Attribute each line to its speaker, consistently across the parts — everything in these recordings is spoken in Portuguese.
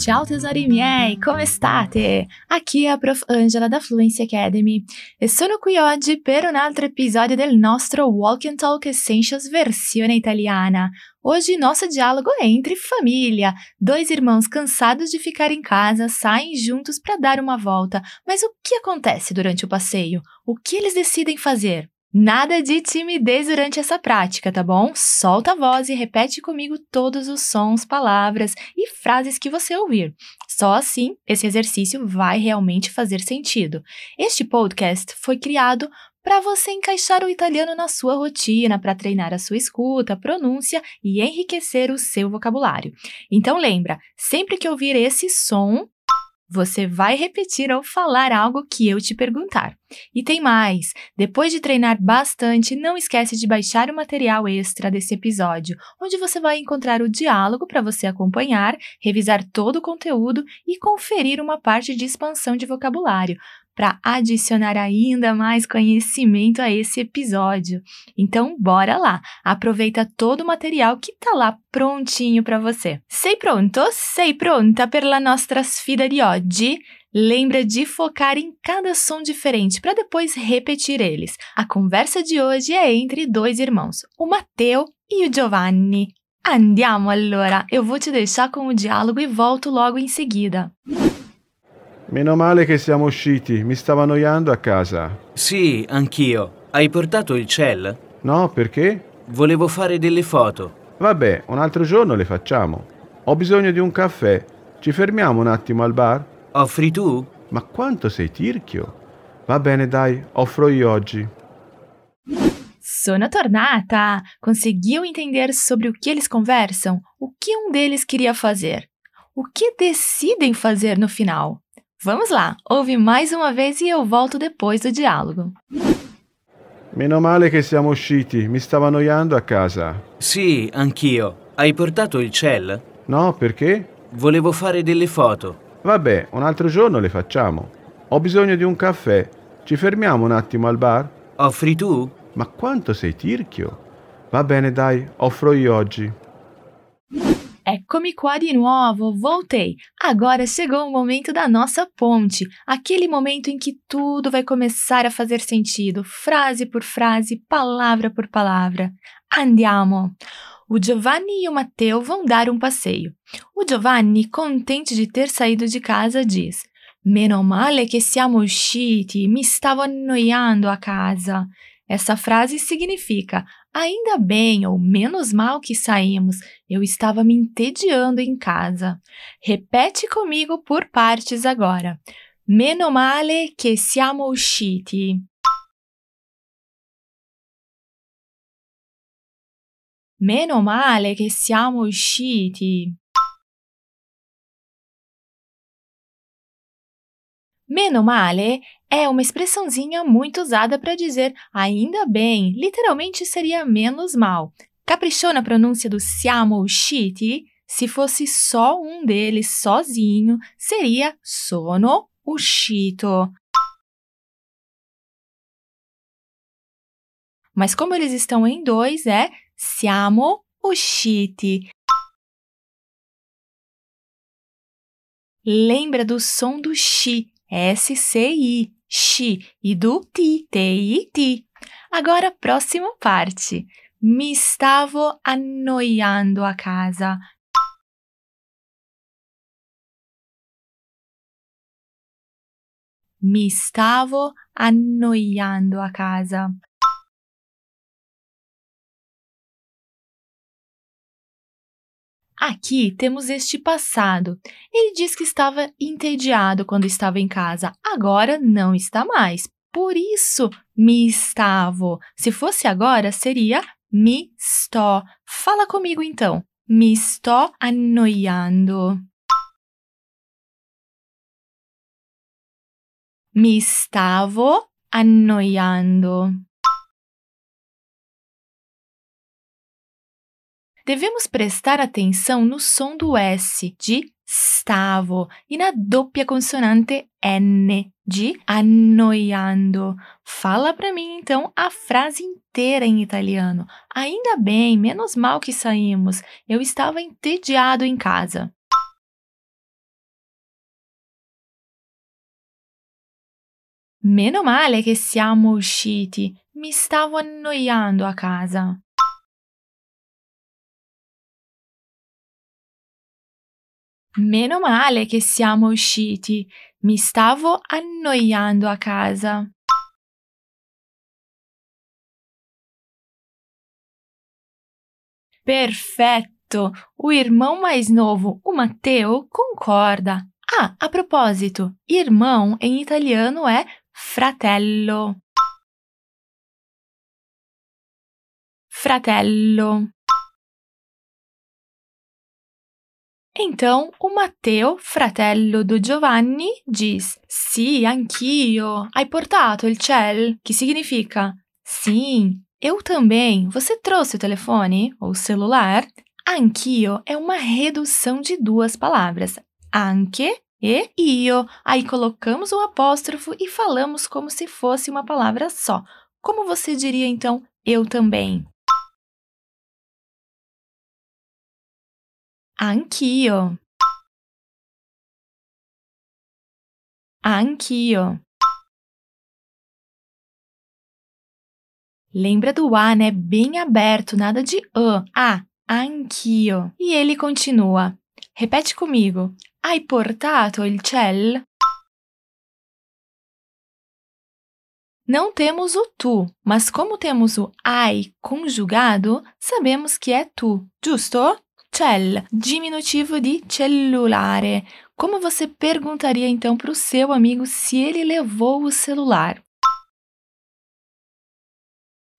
Speaker 1: Ciao tesori miei, come state? Aqui è a Prof. Angela da Fluency Academy e sono qui oggi per un altro episódio del nostro Walk and Talk Essentials versione italiana. Hoje nosso diálogo é entre família. Dois irmãos cansados de ficar em casa saem juntos para dar uma volta. Mas o que acontece durante o passeio? O que eles decidem fazer? Nada de timidez durante essa prática, tá bom? Solta a voz e repete comigo todos os sons, palavras e frases que você ouvir. Só assim esse exercício vai realmente fazer sentido. Este podcast foi criado para você encaixar o italiano na sua rotina, para treinar a sua escuta, pronúncia e enriquecer o seu vocabulário. Então lembra, sempre que ouvir esse som, você vai repetir ou falar algo que eu te perguntar. E tem mais! Depois de treinar bastante, não esquece de baixar o material extra desse episódio, onde você vai encontrar o diálogo para você acompanhar, revisar todo o conteúdo e conferir uma parte de expansão de vocabulário para adicionar ainda mais conhecimento a esse episódio. Então, bora lá! Aproveita todo o material que tá lá prontinho para você. Sei pronto? Sei pronta per la nostra sfida di oggi? Lembra de focar em cada som diferente para depois repetir eles. A conversa de hoje é entre dois irmãos, o Matteo e o Giovanni. Andiamo allora, eu vou te deixar com o diálogo e volto logo em seguida.
Speaker 2: Meno male che siamo usciti, mi stavo annoiando a casa.
Speaker 3: Sì, anch'io. Hai portato il cell?
Speaker 2: No, perché?
Speaker 3: Volevo fare delle foto.
Speaker 2: Vabbè, un altro giorno le facciamo. Ho bisogno di un caffè. Ci fermiamo un attimo al bar?
Speaker 3: Offri tu?
Speaker 2: Ma quanto sei tirchio? Va bene, dai, offro io oggi.
Speaker 1: Sono tornata! Conseguiu entender sobre o que eles conversam? O que um deles queria fazer? O que decidem fazer no final? Vamos lá, ouve mais uma vez e eu volto depois do diálogo.
Speaker 2: Meno male che siamo usciti, mi stavo annoiando a casa.
Speaker 3: Sì, anch'io. Hai portato il cell?
Speaker 2: No, perché?
Speaker 3: Volevo fare delle foto.
Speaker 2: Vabbè, un altro giorno le facciamo. Ho bisogno di un caffè. Ci fermiamo un attimo al bar?
Speaker 3: Offri tu?
Speaker 2: Ma quanto sei tirchio? Va bene, dai, offro io oggi.
Speaker 1: Eccomi qua di nuovo, voltei. Agora chegou o momento da nossa ponte, aquele momento em que tudo vai começar a fazer sentido, frase por frase, palavra por palavra. Andiamo! O Giovanni e o Matteo vão dar um passeio. O Giovanni, contente de ter saído de casa, diz: Meno male che siamo usciti, mi stavo annoiando a casa. Essa frase significa: ainda bem ou menos mal que saímos, eu estava me entediando em casa. Repete comigo por partes agora. Meno male che siamo usciti. Meno male che siamo usciti. Meno male é uma expressãozinha muito usada para dizer ainda bem, literalmente seria menos mal. Caprichou na pronúncia do siamo usciti? Se fosse só um deles sozinho, seria sono uscito. Mas como eles estão em dois, é siamo usciti. Lembra do som do chi, S-C-I, chi, e do ti, T-I-T. Agora, próxima parte. Mi stavo annoiando a casa. Mi stavo annoiando a casa. Aqui temos este passado. Ele diz que estava entediado quando estava em casa, agora não está mais. Por isso, mi stavo. Se fosse agora, seria mi sto. Fala comigo então. Mi sto annoiando. Mi stavo annoiando. Devemos prestar atenção no som do S de stavo e na dupla consonante N de annoiando. Fala para mim então a frase inteira em italiano. Ainda bem, menos mal que saímos. Eu estava entediado em casa. Meno male che siamo usciti. Mi stavo annoiando a casa. Meno male che siamo usciti. Mi stavo annoiando a casa. Perfeito! O irmão mais novo, o Matteo, concorda. Ah, a propósito, irmão em italiano é fratello. Fratello. Então, o Matteo, fratello do Giovanni, diz: Sì, anch'io. Hai portato il cell? Que significa: Sim, eu também. Você trouxe o telefone ou celular? Anch'io é uma redução de duas palavras, anche e io. Aí colocamos o apóstrofo e falamos como se fosse uma palavra só. Como você diria então eu também? Anch'io. Anch'io. Lembra do A, né? Bem aberto, nada de A. A, anch'io. E ele continua. Repete comigo. Hai portato il cell? Não temos o tu, mas como temos o ai conjugado, sabemos que é tu, giusto? Cell, diminutivo de cellulare. Como você perguntaria então para o seu amigo se ele levou o celular?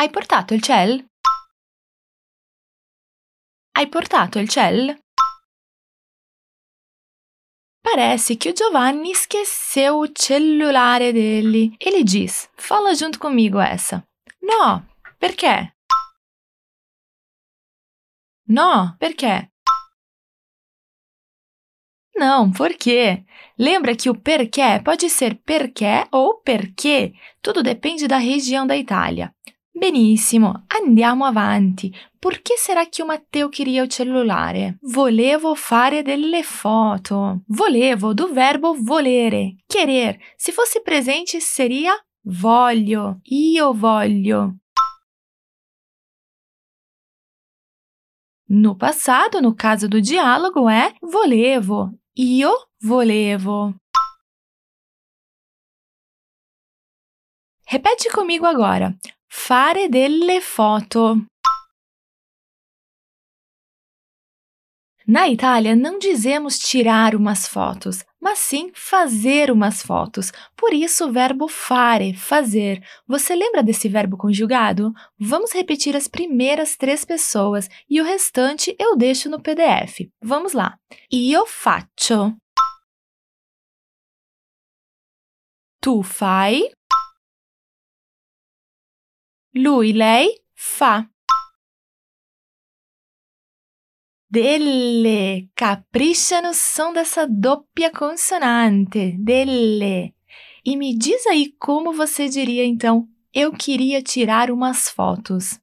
Speaker 1: Hai portato il cell? Hai portato il cell? Parece que o Giovanni esqueceu o cellulare dele. Ele diz: Fala junto comigo essa. No, perché? No, perché? Não, por quê? Lembra que o perché pode ser perché ou perché. Tudo depende da região da Itália. Benissimo, andiamo avanti. Perché será que o Matteo queria o cellulare? Volevo fare delle foto. Volevo do verbo volere, querer. Se fosse presente seria voglio, io voglio. No passado, no caso do diálogo, é volevo, io volevo. Repete comigo agora. Fare delle foto. Na Itália, não dizemos tirar umas fotos, mas sim fazer umas fotos. Por isso, o verbo fare, fazer. Você lembra desse verbo conjugado? Vamos repetir as primeiras três pessoas e o restante eu deixo no PDF. Vamos lá. Io faccio. Tu fai. Lui, lei, fa. Delle. Capricha no som dessa doppia consonante. Delle. E me diz aí como você diria então: eu queria tirar umas fotos.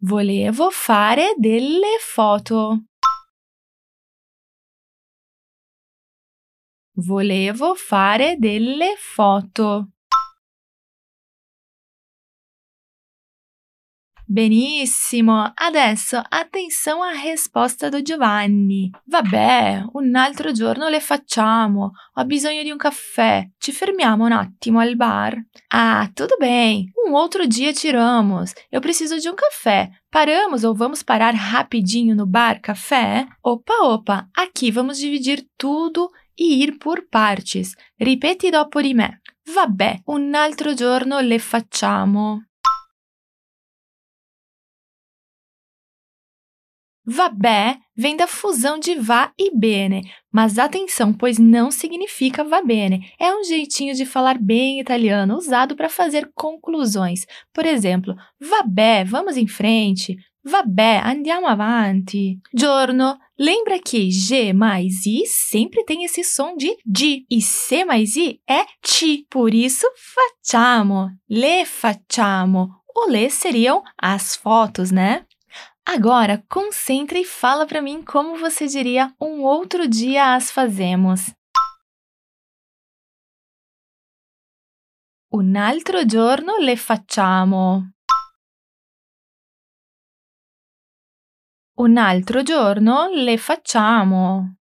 Speaker 1: Volevo fare delle foto. Volevo fare delle foto. Benissimo! Adesso attenzione alla risposta di Giovanni. Vabbè, un altro giorno le facciamo. Ho bisogno di un caffè. Ci fermiamo un attimo al bar? Ah, tudo bem. Um outro dia tiramos. Eu preciso de um café. Paramos ou vamos parar rapidinho no bar café? Opa, opa, aqui vamos dividir tudo e ir por partes. Ripeti dopo di me. Vabbè, un altro giorno le facciamo. Vabbè vem da fusão de vá e bene, mas atenção, pois não significa va bene. É um jeitinho de falar bem italiano usado para fazer conclusões. Por exemplo, vabbè, vamos em frente. Vabbè, andiamo avanti. Giorno, lembra que G mais I sempre tem esse som de D e C mais I é ti. Por isso, facciamo, le facciamo. O le seriam as fotos, né? Agora, concentre e fala para mim como você diria um outro dia as fazemos. Un altro giorno le facciamo. Un altro giorno le facciamo.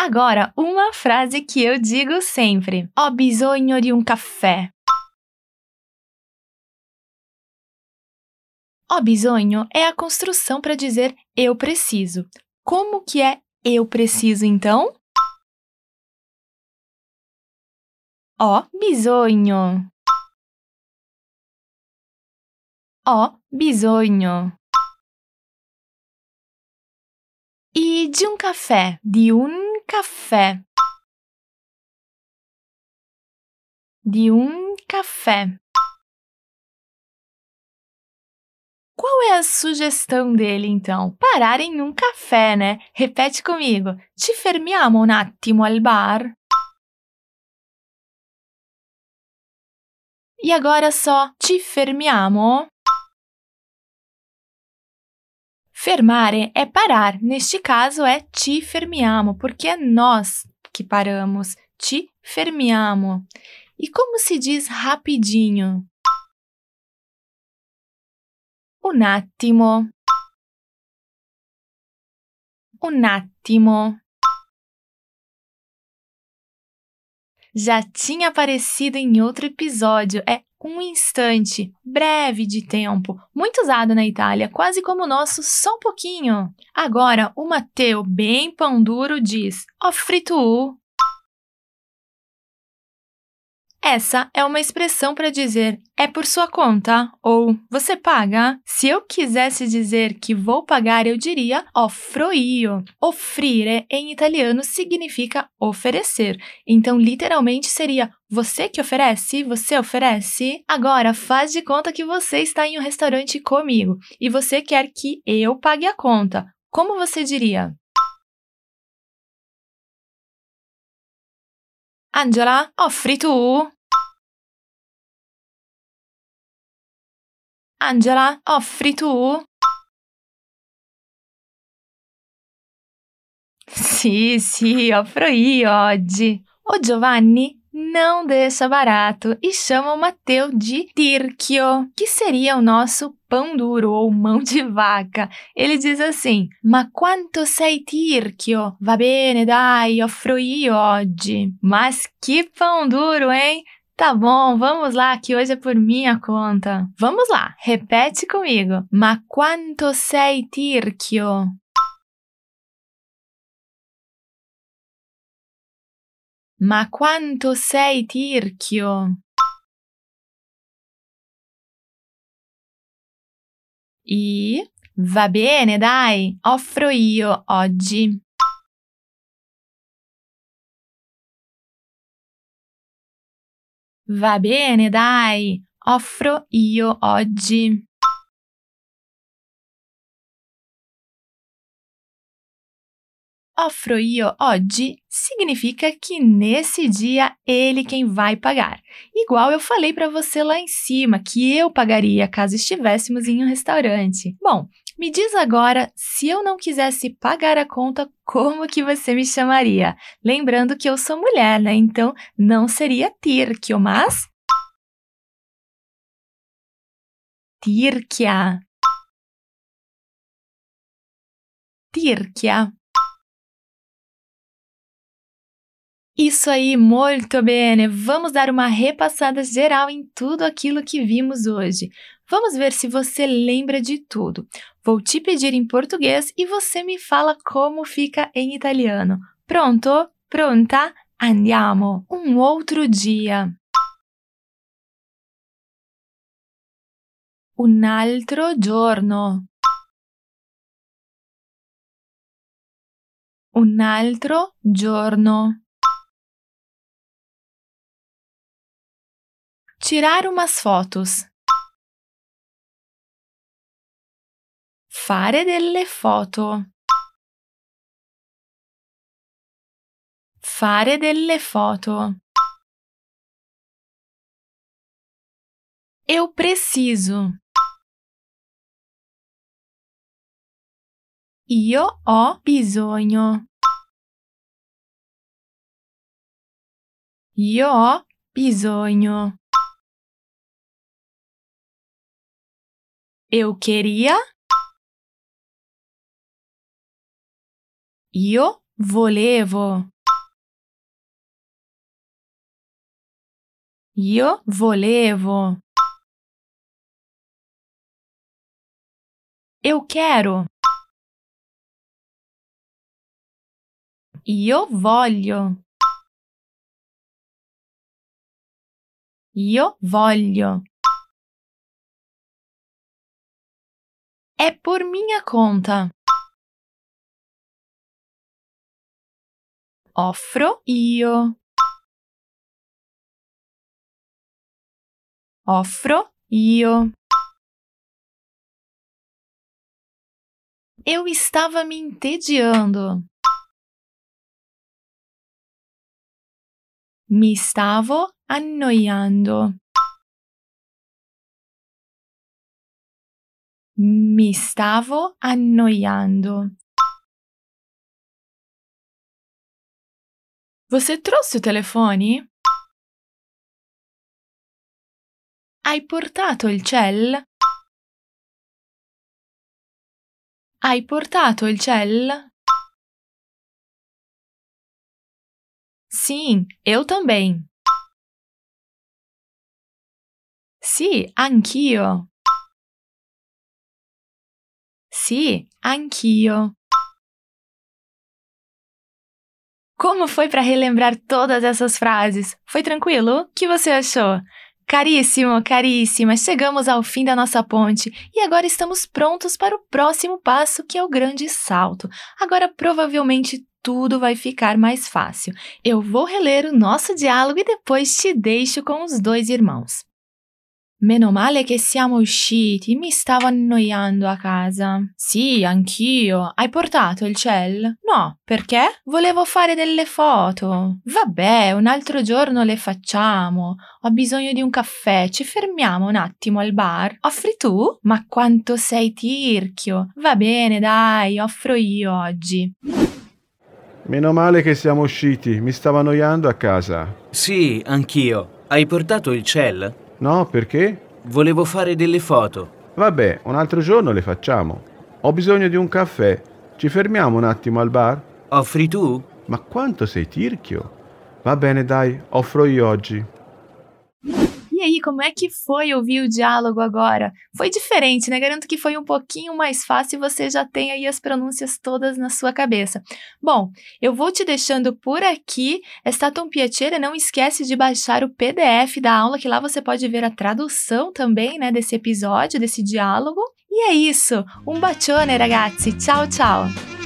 Speaker 1: Agora, uma frase que eu digo sempre: Ho bisogno di un caffè. Ho bisogno é a construção para dizer eu preciso. Como que é eu preciso então? Ho bisogno. Ho bisogno. E de um café? De um café. De um café. Qual é a sugestão dele, então? Parar em um café, né? Repete comigo. Ci fermiamo un attimo al bar? E agora só ci fermiamo? Fermare é parar. Neste caso é ci fermiamo, porque é nós que paramos. Ci fermiamo. E como se diz rapidinho? Un attimo. Un attimo. Já tinha aparecido em outro episódio. É um instante, breve de tempo, muito usado na Itália, quase como o nosso só um pouquinho. Agora, o Mateu, bem pão duro, diz: Offri tu. Essa é uma expressão para dizer é por sua conta ou você paga. Se eu quisesse dizer que vou pagar, eu diria offro io. Offrire em italiano significa oferecer. Então, literalmente seria você que oferece? Você oferece? Agora, faz de conta que você está em um restaurante comigo e você quer que eu pague a conta. Como você diria? Angela, offri tu? Angela, offri tu? Sì, sì, offro io oggi. O Giovanni não deixa barato e chama o Mateu de Tirchio, que seria o nosso pão duro ou mão de vaca. Ele diz assim: Ma quanto sei Tirchio? Va bene, dai, offro io oggi. Mas que pão duro, hein? Tá bom, vamos lá, que hoje é por minha conta. Vamos lá, repete comigo. Ma quanto sei Tirchio? Ma quanto sei tirchio? E va bene, dai, offro io oggi. Va bene, dai, offro io oggi. Offro io oggi significa que nesse dia ele quem vai pagar. Igual eu falei para você lá em cima que eu pagaria caso estivéssemos em um restaurante. Bom, me diz agora, se eu não quisesse pagar a conta, como que você me chamaria? Lembrando que eu sou mulher, né? Então não seria Tirchio, mas Tirchia. Tirchia. Isso aí, muito bem! Vamos dar uma repassada geral em tudo aquilo que vimos hoje. Vamos ver se você lembra de tudo. Vou te pedir em português e você me fala como fica em italiano. Pronto? Pronta? Andiamo! Um outro dia. Un altro giorno. Un altro giorno. Tirar umas fotos. Fare delle foto. Fare delle foto. Eu preciso. Io ho bisogno. Io ho bisogno. Eu queria. Io volevo. Io volevo. Eu quero. Io voglio. Io voglio. É por minha conta. Offro io. Offro io. Eu estava me entediando. Mi stavo annoiando. Mi stavo annoiando. Você trouxe o telefone? Hai portato il cell? Hai portato il cell? Sim, eu também. Sì, anch'io. Sì, anch'io. Como foi para relembrar todas essas frases? Foi tranquilo? O que você achou? Caríssimo, caríssima, chegamos ao fim da nossa ponte e agora estamos prontos para o próximo passo, que é o grande salto. Agora provavelmente tudo vai ficar mais fácil. Eu vou reler o nosso diálogo e depois te deixo com os dois irmãos. Meno male che siamo usciti, mi stavo annoiando a casa. Sì, anch'io. Hai portato il cell? No, perché? Volevo fare delle foto. Vabbè, un altro giorno le facciamo. Ho bisogno di un caffè, ci fermiamo un attimo al bar. Offri tu? Ma quanto sei tirchio. Va bene, dai, offro io oggi.
Speaker 2: Meno male che siamo usciti, mi stavo annoiando a casa.
Speaker 3: Sì, anch'io. Hai portato il cell?
Speaker 2: No, perché?
Speaker 3: Volevo fare delle foto.
Speaker 2: Vabbè, un altro giorno le facciamo. Ho bisogno di un caffè. Ci fermiamo un attimo al bar?
Speaker 3: Offri tu?
Speaker 2: Ma quanto sei tirchio? Va bene, dai, offro io oggi.
Speaker 1: E aí, como é que foi ouvir o diálogo agora? Foi diferente, né? Garanto que foi um pouquinho mais fácil e você já tem aí as pronúncias todas na sua cabeça. Bom, eu vou te deixando por aqui. Tão piacere, não esquece de baixar o PDF da aula, que lá você pode ver a tradução também, né, desse episódio, desse diálogo. E é isso. Um bacione, ragazzi. Tchau, tchau.